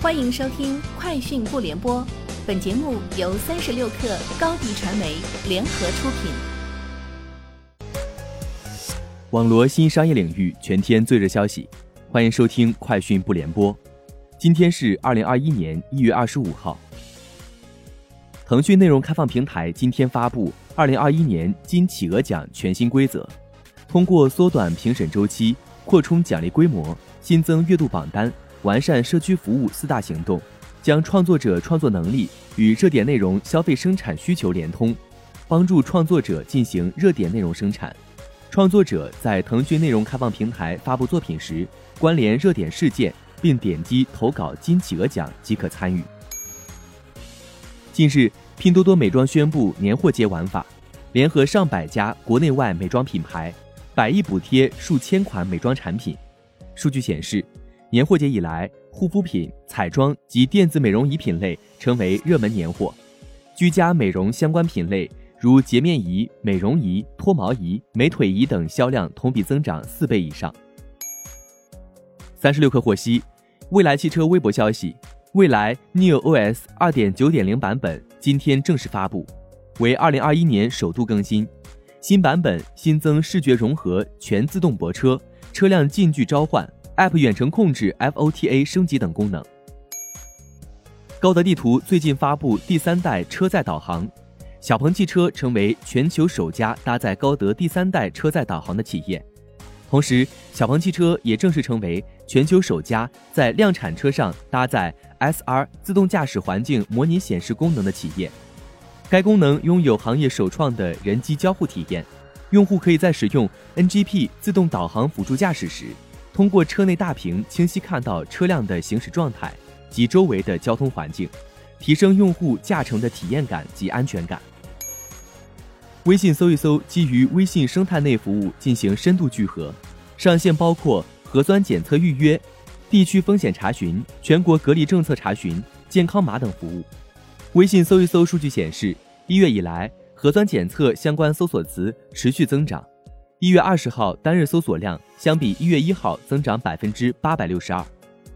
欢迎收听《快讯不联播》，本节目由三十六克高低传媒联合出品。网罗新商业领域全天最热消息，欢迎收听《快讯不联播》。今天是二零二一年一月二十五号。腾讯内容开放平台今天发布二零二一年金企鹅奖全新规则，通过缩短评审周期、扩充奖励规模、新增月度榜单。完善社区服务四大行动，将创作者创作能力与热点内容消费生产需求连通，帮助创作者进行热点内容生产。创作者在腾讯内容开放平台发布作品时，关联热点事件，并点击投稿金企鹅奖即可参与。近日，拼多多美妆宣布年货节玩法，联合上百家国内外美妆品牌，百亿补贴数千款美妆产品。数据显示。年货节以来，护肤品、彩妆及电子美容仪品类成为热门年货，居家美容相关品类如洁面仪、美容仪、脱毛仪、美腿仪等销量同比增长四倍以上。三十六氪获悉，蔚来汽车微博消息，蔚来 Neo OS 二点九点零版本今天正式发布，为二零二一年首度更新，新版本新增视觉融合、全自动泊车、车辆近距召唤。App 远程控制、FOTA 升级等功能。高德地图最近发布第三代车载导航，小鹏汽车成为全球首家搭载高德第三代车载导航的企业。同时，小鹏汽车也正式成为全球首家在量产车上搭载 SR 自动驾驶环境模拟显示功能的企业。该功能拥有行业首创的人机交互体验，用户可以在使用 NGP 自动导航辅助驾驶时。通过车内大屏清晰看到车辆的行驶状态及周围的交通环境，提升用户驾乘的体验感及安全感。微信搜一搜基于微信生态内服务进行深度聚合，上线包括核酸检测预约、地区风险查询、全国隔离政策查询、健康码等服务。微信搜一搜数据显示，一月以来核酸检测相关搜索词持续增长。一月二十号单日搜索量相比一月一号增长百分之八百六十二，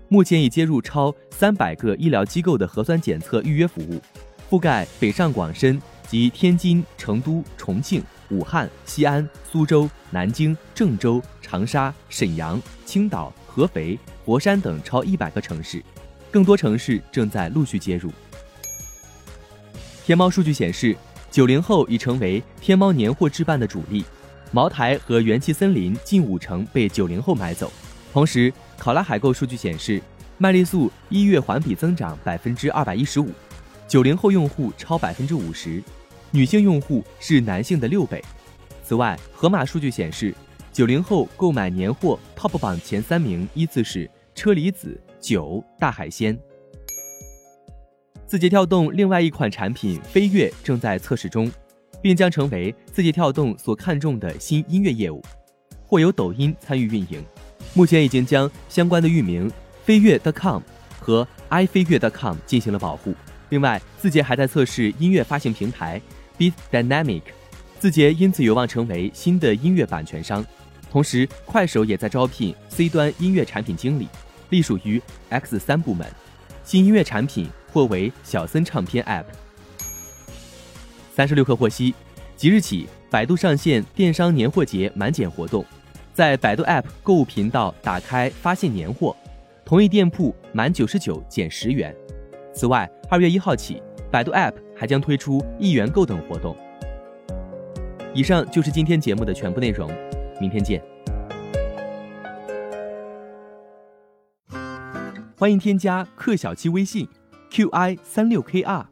目前已接入超三百个医疗机构的核酸检测预约服务，覆盖北上广深及天津、成都、重庆、武汉、西安、苏州、南京、郑州、长沙、沈阳、青岛、合肥、佛山等超一百个城市，更多城市正在陆续接入。天猫数据显示，九零后已成为天猫年货置办的主力。茅台和元气森林近五成被九零后买走，同时考拉海购数据显示，麦丽素一月环比增长百分之二百一十五，九零后用户超百分之五十，女性用户是男性的六倍。此外，盒马数据显示，九零后购买年货 TOP 榜前三名依次是车厘子、酒、大海鲜。字节跳动另外一款产品飞跃正在测试中。并将成为字节跳动所看重的新音乐业务，或由抖音参与运营。目前已经将相关的域名飞跃 .com 和 i 飞跃 .com 进行了保护。另外，字节还在测试音乐发行平台 Beat Dynamic，字节因此有望成为新的音乐版权商。同时，快手也在招聘 C 端音乐产品经理，隶属于 X 三部门。新音乐产品或为小森唱片 App。三十六氪获悉，即日起，百度上线电商年货节满减活动，在百度 App 购物频道打开发现年货，同一店铺满九十九减十元。此外，二月一号起，百度 App 还将推出一元购等活动。以上就是今天节目的全部内容，明天见。欢迎添加克小七微信，qi 三六 kr。